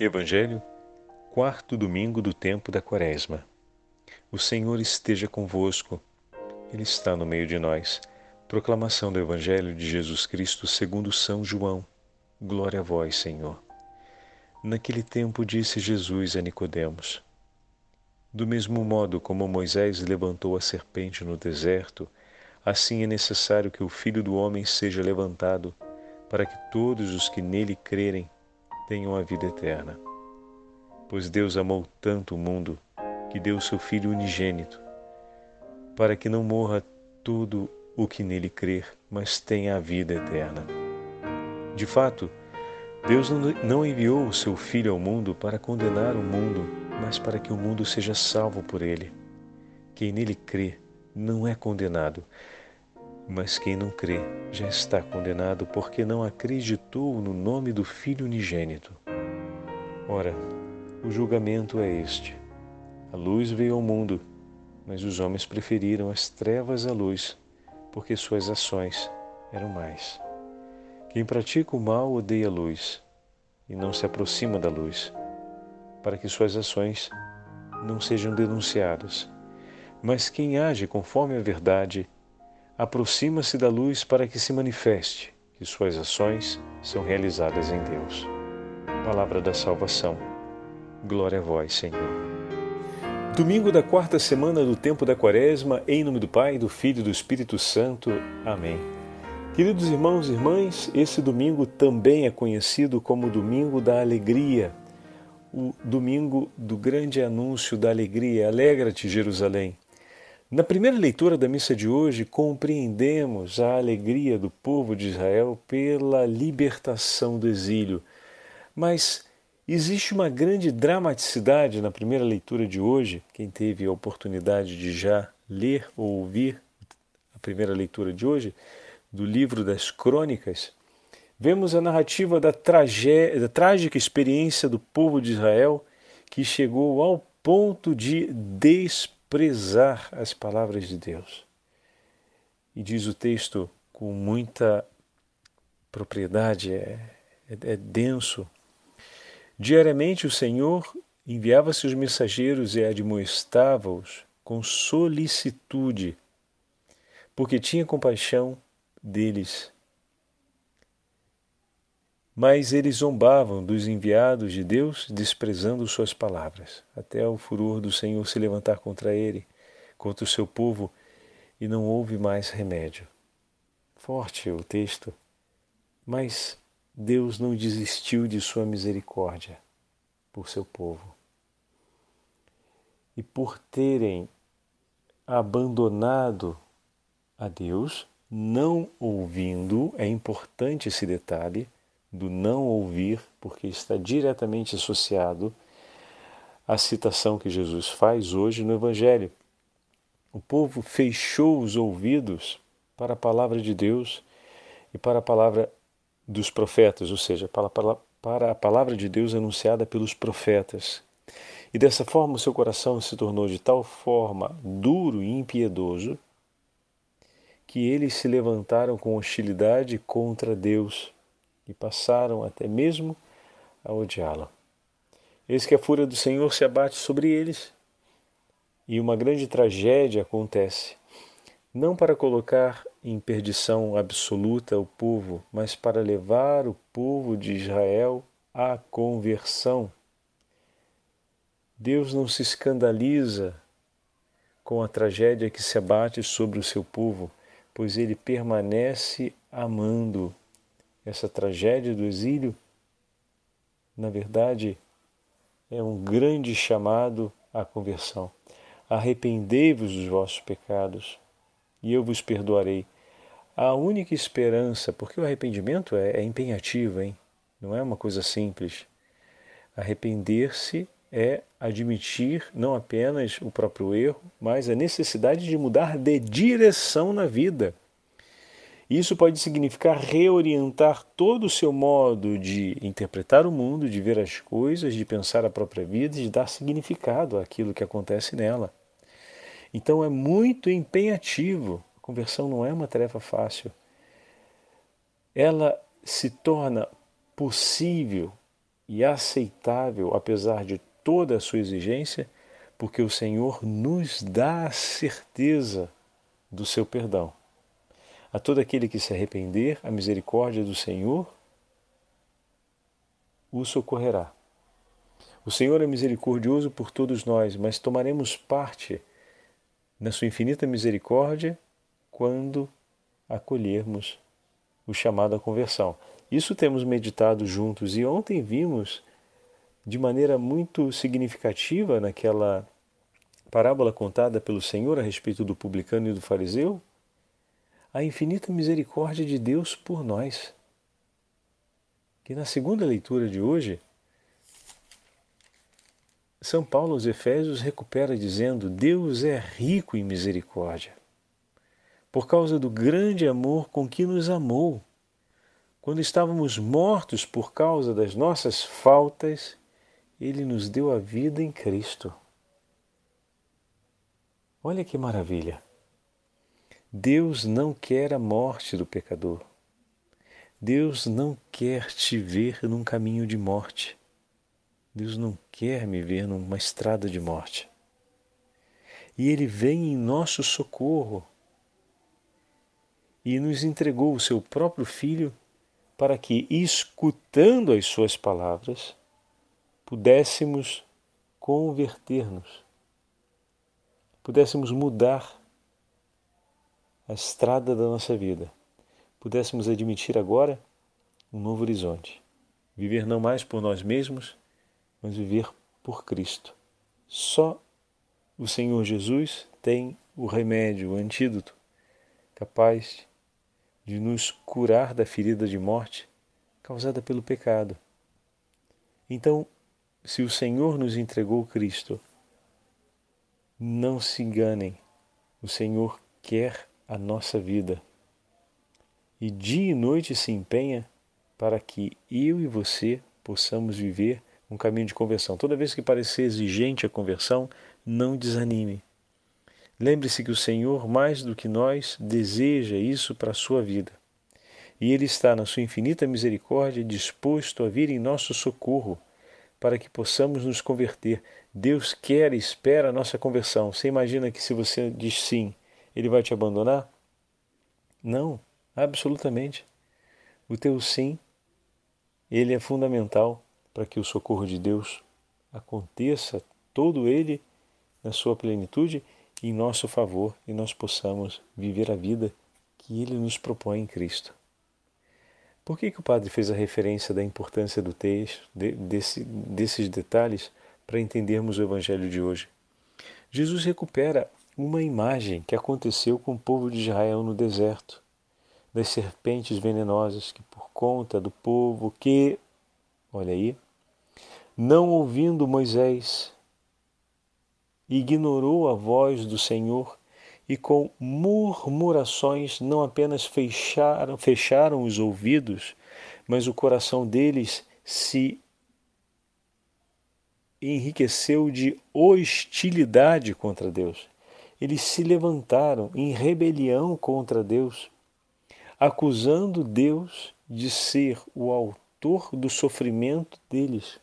Evangelho, quarto domingo do tempo da Quaresma. O Senhor esteja convosco, Ele está no meio de nós. Proclamação do Evangelho de Jesus Cristo segundo São João. Glória a vós, Senhor. Naquele tempo disse Jesus a Nicodemos: Do mesmo modo como Moisés levantou a serpente no deserto, assim é necessário que o Filho do homem seja levantado, para que todos os que nele crerem tenham a vida eterna. Pois Deus amou tanto o mundo que deu seu Filho unigênito, para que não morra todo o que nele crer, mas tenha a vida eterna. De fato, Deus não enviou o seu Filho ao mundo para condenar o mundo, mas para que o mundo seja salvo por ele. Quem nele crê não é condenado, mas quem não crê já está condenado porque não acreditou no nome do Filho unigênito. Ora, o julgamento é este: a luz veio ao mundo, mas os homens preferiram as trevas à luz, porque suas ações eram mais. Quem pratica o mal odeia a luz e não se aproxima da luz, para que suas ações não sejam denunciadas. Mas quem age conforme a verdade, aproxima-se da luz para que se manifeste que suas ações são realizadas em Deus. Palavra da salvação. Glória a vós, Senhor. Domingo da quarta semana do tempo da Quaresma, em nome do Pai, do Filho e do Espírito Santo. Amém. Queridos irmãos e irmãs, esse domingo também é conhecido como Domingo da Alegria, o domingo do grande anúncio da alegria. Alegra-te, Jerusalém. Na primeira leitura da missa de hoje, compreendemos a alegria do povo de Israel pela libertação do exílio. Mas existe uma grande dramaticidade na primeira leitura de hoje. Quem teve a oportunidade de já ler ou ouvir a primeira leitura de hoje, do livro das Crônicas, vemos a narrativa da, da trágica experiência do povo de Israel que chegou ao ponto de despertar prezar as palavras de Deus. E diz o texto com muita propriedade, é, é, é denso. Diariamente o Senhor enviava seus mensageiros e admoestava-os com solicitude, porque tinha compaixão deles mas eles zombavam dos enviados de Deus, desprezando suas palavras, até o furor do Senhor se levantar contra ele, contra o seu povo, e não houve mais remédio. Forte o texto, mas Deus não desistiu de sua misericórdia por seu povo. E por terem abandonado a Deus, não ouvindo, é importante esse detalhe, do não ouvir, porque está diretamente associado à citação que Jesus faz hoje no Evangelho. O povo fechou os ouvidos para a palavra de Deus e para a palavra dos profetas, ou seja, para, a palavra de Deus anunciada pelos profetas. E dessa forma o seu coração se tornou de tal forma duro e impiedoso que eles se levantaram com hostilidade contra Deus e passaram até mesmo a odiá-la. Eis que a fúria do Senhor se abate sobre eles e uma grande tragédia acontece, não para colocar em perdição absoluta o povo, mas para levar o povo de Israel à conversão. Deus não se escandaliza com a tragédia que se abate sobre o seu povo, pois ele permanece amando essa tragédia do exílio, na verdade, é um grande chamado à conversão. Arrependei-vos dos vossos pecados e eu vos perdoarei. A única esperança, porque o arrependimento é, é empenhativo, hein? não é uma coisa simples. Arrepender-se é admitir não apenas o próprio erro, mas a necessidade de mudar de direção na vida. Isso pode significar reorientar todo o seu modo de interpretar o mundo, de ver as coisas, de pensar a própria vida, de dar significado àquilo que acontece nela. Então é muito empenhativo. A conversão não é uma tarefa fácil. Ela se torna possível e aceitável, apesar de toda a sua exigência, porque o Senhor nos dá a certeza do seu perdão. A todo aquele que se arrepender, a misericórdia do Senhor o socorrerá. O Senhor é misericordioso por todos nós, mas tomaremos parte na sua infinita misericórdia quando acolhermos o chamado à conversão. Isso temos meditado juntos e ontem vimos de maneira muito significativa naquela parábola contada pelo Senhor a respeito do publicano e do fariseu a infinita misericórdia de Deus por nós. Que na segunda leitura de hoje são Paulo aos Efésios recupera dizendo: Deus é rico em misericórdia, por causa do grande amor com que nos amou. Quando estávamos mortos por causa das nossas faltas, Ele nos deu a vida em Cristo. Olha que maravilha! Deus não quer a morte do pecador. Deus não quer te ver num caminho de morte. Deus não quer me ver numa estrada de morte. E Ele vem em nosso socorro e nos entregou o seu próprio Filho para que, escutando as Suas palavras, pudéssemos converter-nos, pudéssemos mudar a estrada da nossa vida, pudéssemos admitir agora um novo horizonte, viver não mais por nós mesmos, mas viver por Cristo. Só o Senhor Jesus tem o remédio, o antídoto, capaz de nos curar da ferida de morte causada pelo pecado. Então, se o Senhor nos entregou Cristo, não se enganem, o Senhor quer a nossa vida. E dia e noite se empenha para que eu e você possamos viver um caminho de conversão. Toda vez que parecer exigente a conversão, não desanime. Lembre-se que o Senhor, mais do que nós, deseja isso para a sua vida. E Ele está, na sua infinita misericórdia, disposto a vir em nosso socorro para que possamos nos converter. Deus quer e espera a nossa conversão. Você imagina que se você diz sim, Ele vai te abandonar? Não, absolutamente. O teu sim, ele é fundamental para que o socorro de Deus aconteça todo ele na sua plenitude em nosso favor e nós possamos viver a vida que ele nos propõe em Cristo. Por que, que o padre fez a referência da importância do texto, de, desse, desses detalhes, para entendermos o evangelho de hoje? Jesus recupera uma imagem que aconteceu com o povo de Israel no deserto, das serpentes venenosas que, por conta do povo que, olha aí, não ouvindo Moisés, ignorou a voz do Senhor e com murmurações não apenas fecharam, fecharam os ouvidos, mas o coração deles se enriqueceu de hostilidade contra Deus. Eles se levantaram em rebelião contra Deus, acusando Deus de ser o autor do sofrimento deles.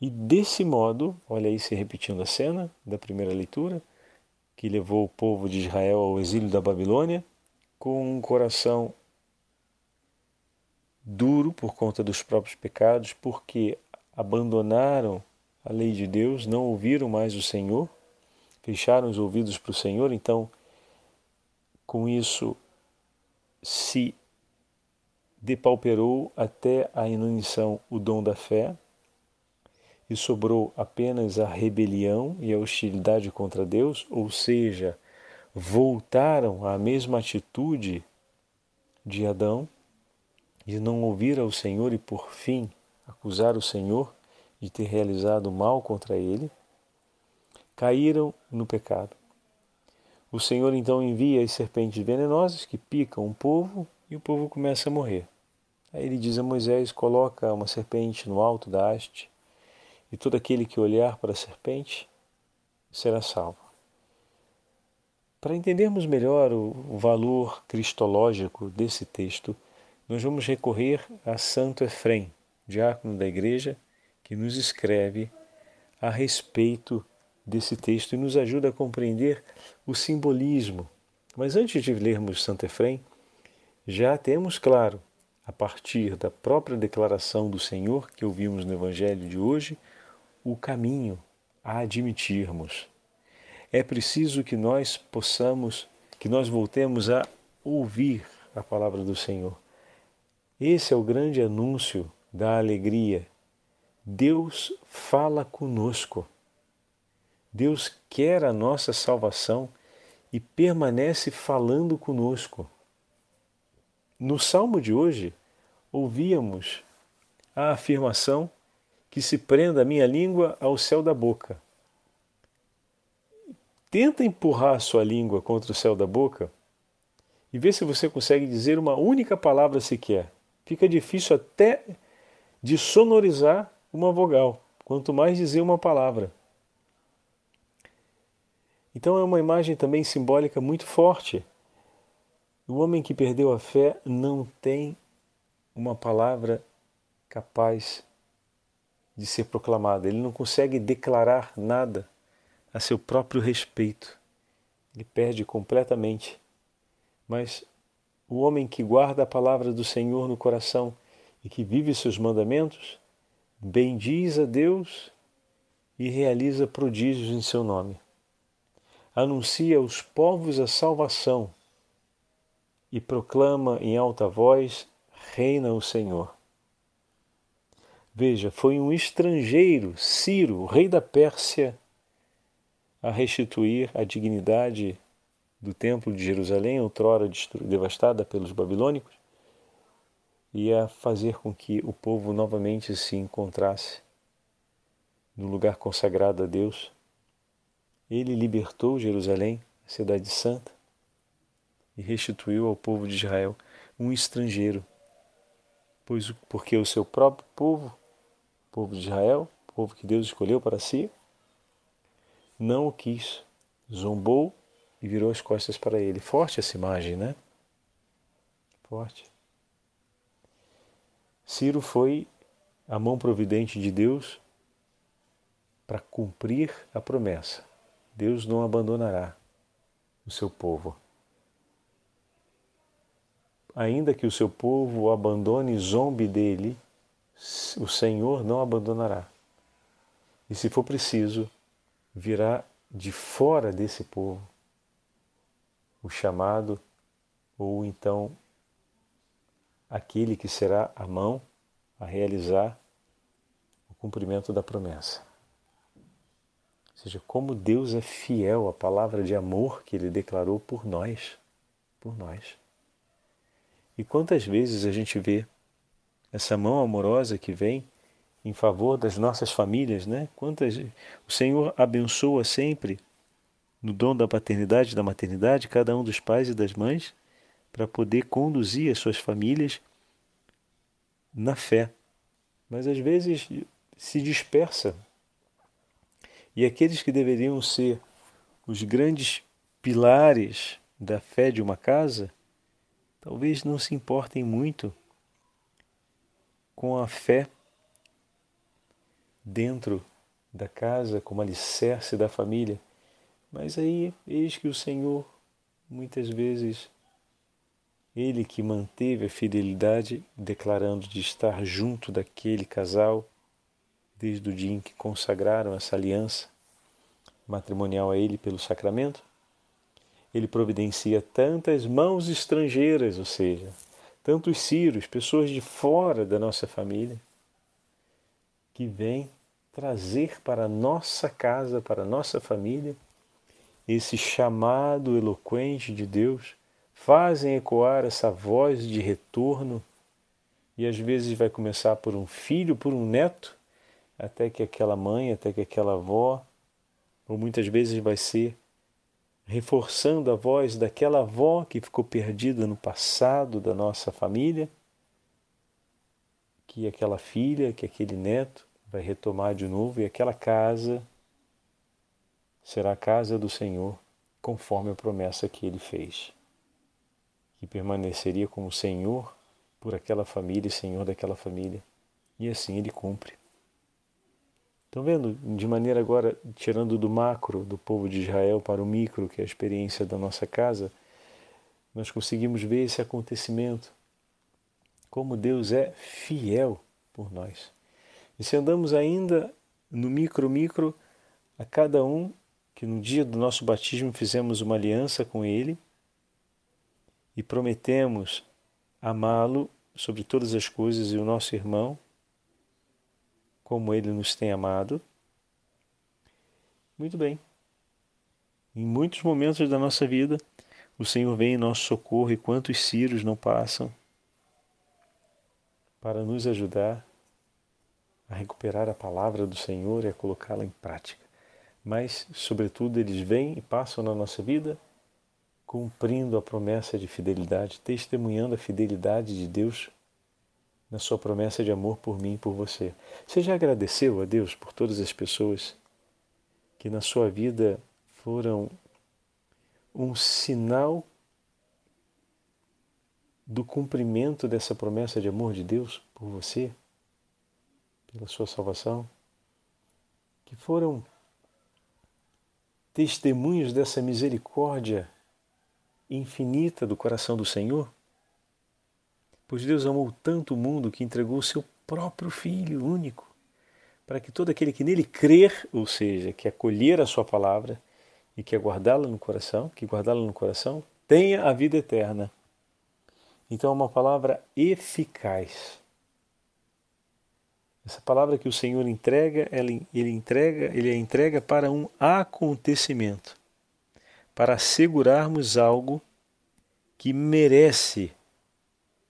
E desse modo, olha aí se repetindo a cena da primeira leitura, que levou o povo de Israel ao exílio da Babilônia, com um coração duro por conta dos próprios pecados, porque abandonaram a lei de Deus, não ouviram mais o Senhor, fecharam os ouvidos para o Senhor, então com isso se depauperou até a inanição o dom da fé, e sobrou apenas a rebelião e a hostilidade contra Deus, ou seja, voltaram à mesma atitude de Adão de não ouvir ao Senhor e por fim acusar o Senhor de ter realizado mal contra ele, caíram no pecado. O Senhor então envia as serpentes venenosas que picam o povo e o povo começa a morrer. Aí ele diz a Moisés: coloca uma serpente no alto da haste e todo aquele que olhar para a serpente será salvo. Para entendermos melhor o valor cristológico desse texto, nós vamos recorrer a Santo Efrem, diácono da igreja, que nos escreve a respeito desse texto e nos ajuda a compreender o simbolismo. Mas antes de lermos Santo Efrem, já temos claro, a partir da própria declaração do Senhor que ouvimos no Evangelho de hoje, o caminho a admitirmos. É preciso que nós possamos, que nós voltemos a ouvir a palavra do Senhor. Esse é o grande anúncio da alegria. Deus fala conosco. Deus quer a nossa salvação e permanece falando conosco. No salmo de hoje, ouvíamos a afirmação que se prenda a minha língua ao céu da boca. Tenta empurrar a sua língua contra o céu da boca e vê se você consegue dizer uma única palavra sequer. Fica difícil até de sonorizar uma vogal, quanto mais dizer uma palavra. Então é uma imagem também simbólica muito forte. O homem que perdeu a fé não tem uma palavra capaz de ser proclamada, ele não consegue declarar nada a seu próprio respeito. Ele perde completamente. Mas o homem que guarda a palavra do Senhor no coração e que vive seus mandamentos, bendiz a Deus e realiza prodígios em seu nome. Anuncia aos povos a salvação e proclama em alta voz: Reina o Senhor. Veja, foi um estrangeiro, Ciro, rei da Pérsia, a restituir a dignidade do Templo de Jerusalém, outrora devastada pelos babilônicos, e a fazer com que o povo novamente se encontrasse no lugar consagrado a Deus. Ele libertou Jerusalém, a cidade santa, e restituiu ao povo de Israel um estrangeiro, pois porque o seu próprio povo povo de Israel, povo que Deus escolheu para si, não o quis, zombou e virou as costas para ele. Forte essa imagem, né? Forte. Ciro foi a mão providente de Deus para cumprir a promessa. Deus não abandonará o seu povo. Ainda que o seu povo o abandone e zombe dele, o Senhor não abandonará. E se for preciso, virá de fora desse povo o chamado, ou então aquele que será a mão a realizar o cumprimento da promessa. Ou seja, como Deus é fiel à palavra de amor que ele declarou por nós, por nós. E quantas vezes a gente vê essa mão amorosa que vem em favor das nossas famílias, né? Quantas o Senhor abençoa sempre no dom da paternidade e da maternidade cada um dos pais e das mães para poder conduzir as suas famílias na fé. Mas às vezes se dispersa. E aqueles que deveriam ser os grandes pilares da fé de uma casa, talvez não se importem muito com a fé dentro da casa, como alicerce da família. Mas aí, eis que o Senhor, muitas vezes, ele que manteve a fidelidade, declarando de estar junto daquele casal, desde o dia em que consagraram essa aliança matrimonial a ele pelo sacramento, ele providencia tantas mãos estrangeiras, ou seja, tantos Círios, pessoas de fora da nossa família, que vêm trazer para a nossa casa, para a nossa família, esse chamado eloquente de Deus, fazem ecoar essa voz de retorno e às vezes vai começar por um filho, por um neto, até que aquela mãe, até que aquela avó, ou muitas vezes vai ser reforçando a voz daquela avó que ficou perdida no passado da nossa família, que aquela filha, que aquele neto vai retomar de novo e aquela casa será a casa do Senhor, conforme a promessa que ele fez, que permaneceria como Senhor por aquela família, Senhor daquela família. E assim Ele cumpre. Estão vendo? De maneira agora, tirando do macro do povo de Israel para o micro, que é a experiência da nossa casa, nós conseguimos ver esse acontecimento. Como Deus é fiel por nós. E se andamos ainda no micro, micro, a cada um que no dia do nosso batismo fizemos uma aliança com Ele e prometemos amá-lo sobre todas as coisas e o nosso irmão como Ele nos tem amado. Muito bem. Em muitos momentos da nossa vida, o Senhor vem em nosso socorro e quantos círios não passam para nos ajudar a recuperar a palavra do Senhor e a colocá-la em prática. Mas, sobretudo, eles vêm e passam na nossa vida cumprindo a promessa de fidelidade, testemunhando a fidelidade de Deus na sua promessa de amor por mim e por você. Você já agradeceu a Deus por todas as pessoas que na sua vida foram um sinal do cumprimento dessa promessa de amor de Deus por você, pela sua salvação? Que foram testemunhos dessa misericórdia infinita do coração do Senhor? Pois Deus amou tanto o mundo que entregou o seu próprio Filho único, para que todo aquele que nele crer, ou seja, que acolher a sua palavra e que guardá-la no coração, que guardá-la no coração, tenha a vida eterna. Então é uma palavra eficaz. Essa palavra que o Senhor entrega, ele, entrega, ele a entrega para um acontecimento, para assegurarmos algo que merece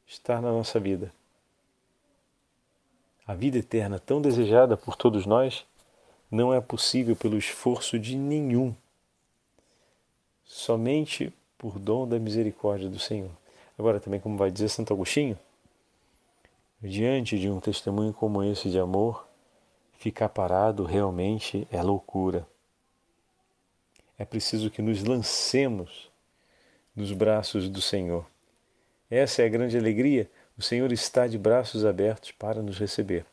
estar na nossa vida. A vida eterna, tão desejada por todos nós, não é possível pelo esforço de nenhum, somente por dom da misericórdia do Senhor. Agora, também, como vai dizer Santo Agostinho, diante de um testemunho como esse de amor, ficar parado realmente é loucura. É preciso que nos lancemos nos braços do Senhor. Essa é a grande alegria. O Senhor está de braços abertos para nos receber.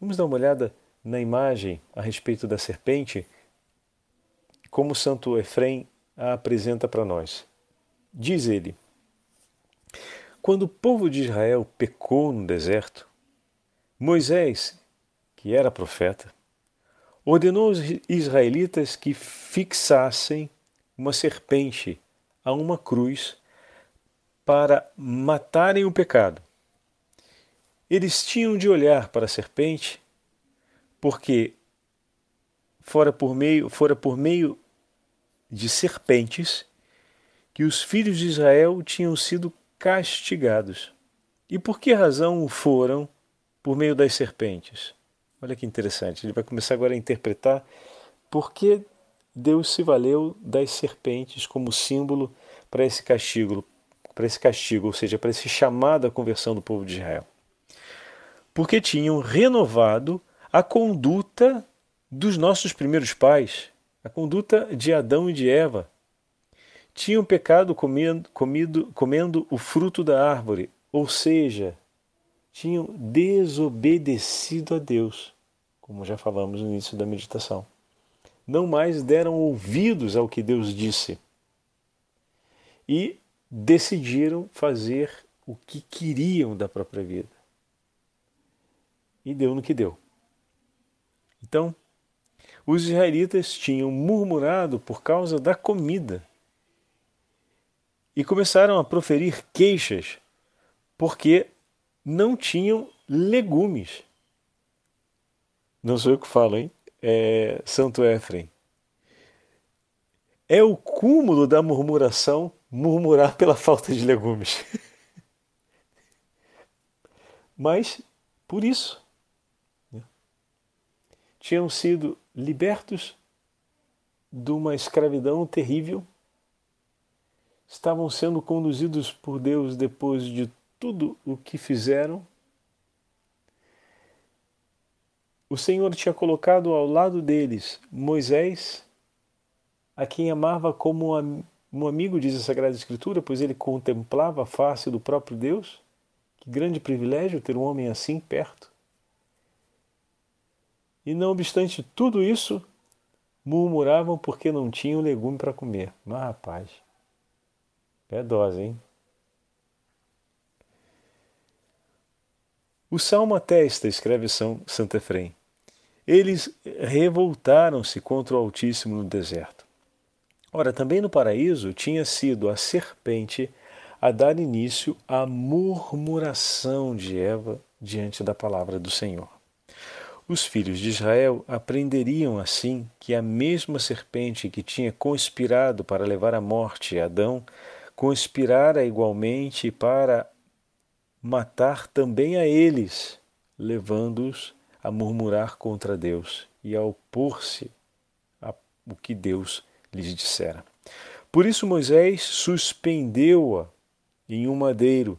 Vamos dar uma olhada na imagem a respeito da serpente, como Santo Efrem a apresenta para nós. Diz ele: Quando o povo de Israel pecou no deserto, Moisés, que era profeta, ordenou aos israelitas que fixassem uma serpente a uma cruz para matarem o pecado. Eles tinham de olhar para a serpente, porque fora por meio, fora por meio de serpentes que os filhos de Israel tinham sido castigados. E por que razão foram por meio das serpentes? Olha que interessante. Ele vai começar agora a interpretar por que Deus se valeu das serpentes como símbolo para esse castigo, para esse castigo, ou seja, para esse chamado à conversão do povo de Israel. Porque tinham renovado a conduta dos nossos primeiros pais, a conduta de Adão e de Eva. Tinham pecado comendo, comido, comendo o fruto da árvore, ou seja, tinham desobedecido a Deus, como já falamos no início da meditação. Não mais deram ouvidos ao que Deus disse. E decidiram fazer o que queriam da própria vida. E deu no que deu. Então, os israelitas tinham murmurado por causa da comida e começaram a proferir queixas porque não tinham legumes. Não sou eu que falo, hein? É Santo Éfrem. É o cúmulo da murmuração murmurar pela falta de legumes. Mas por isso né, tinham sido libertos de uma escravidão terrível, estavam sendo conduzidos por Deus depois de tudo o que fizeram. O Senhor tinha colocado ao lado deles Moisés, a quem amava como um amigo, diz a Sagrada Escritura, pois ele contemplava a face do próprio Deus, Que grande privilégio ter um homem assim perto. E não obstante tudo isso, murmuravam porque não tinham legume para comer. Mas, rapaz, é dose, hein? O Salmo atesta, escreve São Santo Efrem, eles revoltaram-se contra o Altíssimo no deserto. Ora, também no paraíso tinha sido a serpente a dar início à murmuração de Eva diante da palavra do Senhor. Os filhos de Israel aprenderiam assim que a mesma serpente que tinha conspirado para levar à morte Adão conspirara igualmente para matar também a eles, levando-os a murmurar contra Deus e a opor-se ao que Deus lhes dissera. Por isso Moisés suspendeu-a em um madeiro,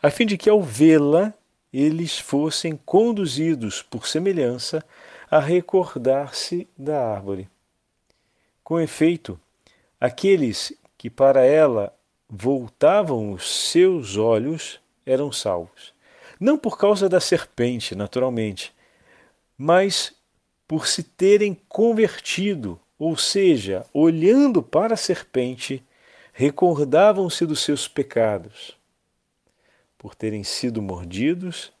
a fim de que ao vê-la eles fossem conduzidos por semelhança a recordar-se da árvore. Com efeito, aqueles que para ela voltavam os seus olhos eram salvos. Não por causa da serpente, naturalmente, mas por se terem convertido, ou seja, olhando para a serpente, recordavam-se dos seus pecados. Por terem sido mordidos,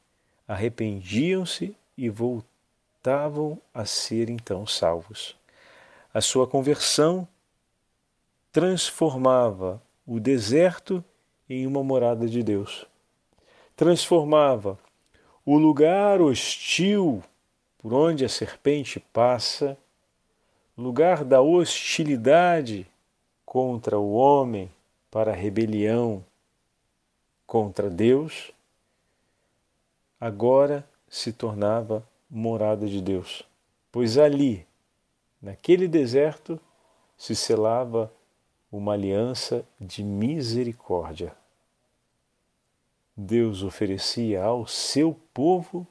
arrependiam-se e voltavam a ser então salvos. A sua conversão transformava o deserto em uma morada de Deus. Transformava o lugar hostil por onde a serpente passa, lugar da hostilidade contra o homem para a rebelião contra Deus, agora se tornava morada de Deus, pois ali, naquele deserto, se selava uma aliança de misericórdia. Deus oferecia ao seu povo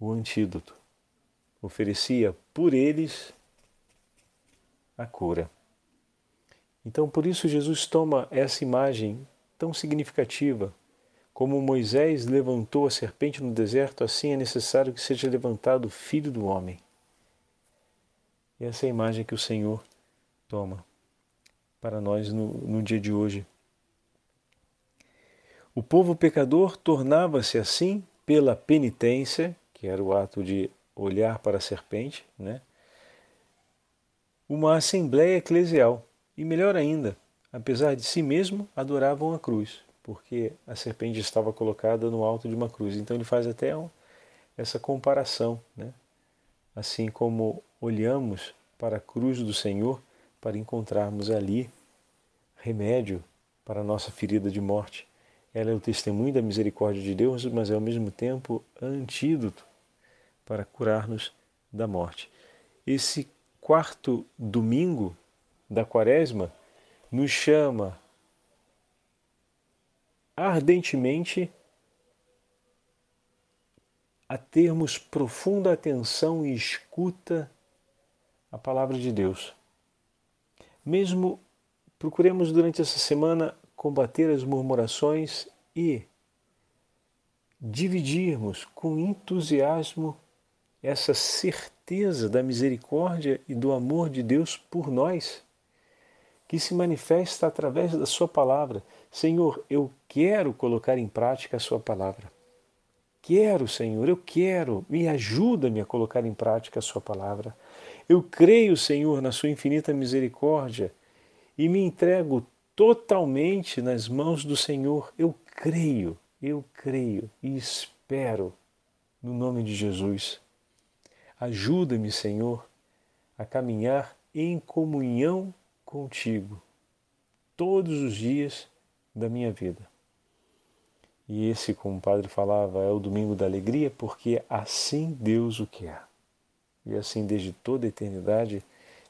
o antídoto. Oferecia por eles a cura. Então, por isso, Jesus toma essa imagem tão significativa. Como Moisés levantou a serpente no deserto, assim é necessário que seja levantado o filho do homem. E essa é a imagem que o Senhor toma para nós no, no dia de hoje. O povo pecador tornava-se assim pela penitência que era o ato de olhar para a serpente, né? uma assembleia eclesial. E melhor ainda, apesar de si mesmo, adoravam a cruz, porque a serpente estava colocada no alto de uma cruz. Então ele faz até um, essa comparação, né? assim como olhamos para a cruz do Senhor para encontrarmos ali remédio para a nossa ferida de morte. Ela é o testemunho da misericórdia de Deus, mas é ao mesmo tempo antídoto para curar-nos da morte. Esse quarto domingo da Quaresma nos chama ardentemente a termos profunda atenção e escuta à palavra de Deus. Mesmo procuremos durante essa semana combater as murmurações e dividirmos com entusiasmo essa certeza da misericórdia e do amor de Deus por nós, que se manifesta através da Sua palavra. Senhor, eu quero colocar em prática a Sua palavra. Quero, Senhor, eu quero, me ajuda-me a colocar em prática a Sua palavra. Eu creio, Senhor, na Sua infinita misericórdia e me entrego totalmente nas mãos do Senhor. Eu creio, eu creio e espero no nome de Jesus. Ajuda-me, Senhor, a caminhar em comunhão contigo todos os dias da minha vida. E esse, como o padre falava, é o domingo da alegria, porque assim Deus o quer. E assim, desde toda a eternidade,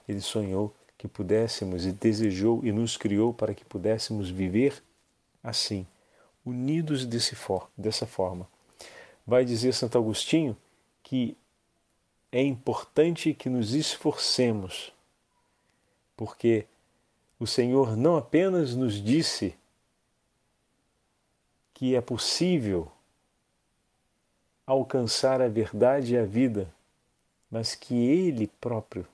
Ele sonhou que pudéssemos e desejou e nos criou para que pudéssemos viver assim, unidos desse for, dessa forma. Vai dizer Santo Agostinho que é importante que nos esforcemos, porque o Senhor não apenas nos disse que é possível alcançar a verdade e a vida, mas que Ele próprio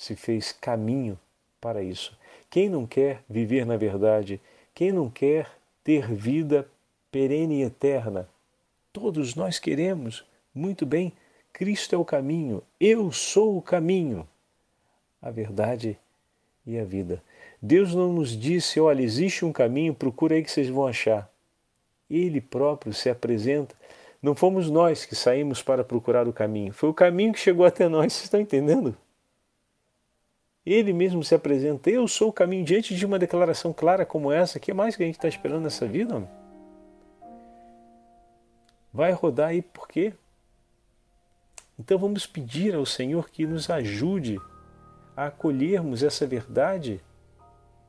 se fez caminho para isso. Quem não quer viver na verdade, quem não quer ter vida perene e eterna, todos nós queremos. Muito bem, Cristo é o caminho, eu sou o caminho, a verdade e a vida. Deus não nos disse, olha, existe um caminho, procura aí que vocês vão achar. Ele próprio se apresenta. Não fomos nós que saímos para procurar o caminho, foi o caminho que chegou até nós, vocês estão entendendo? Ele mesmo se apresenta, eu sou o caminho, diante de uma declaração clara como essa, que mais que a gente está esperando nessa vida? Homem? Vai rodar aí por quê? Então vamos pedir ao Senhor que nos ajude a acolhermos essa verdade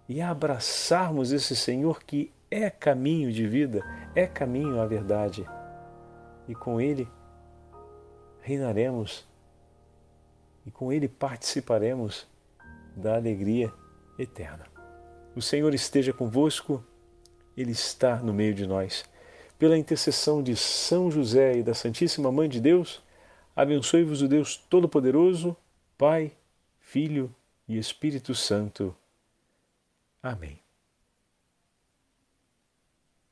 e a abraçarmos esse Senhor que é caminho de vida, é caminho à verdade. E com Ele reinaremos e com Ele participaremos da alegria eterna. O Senhor esteja convosco, Ele está no meio de nós. Pela intercessão de São José e da Santíssima Mãe de Deus, abençoe-vos o Deus Todo-Poderoso, Pai, Filho e Espírito Santo. Amém.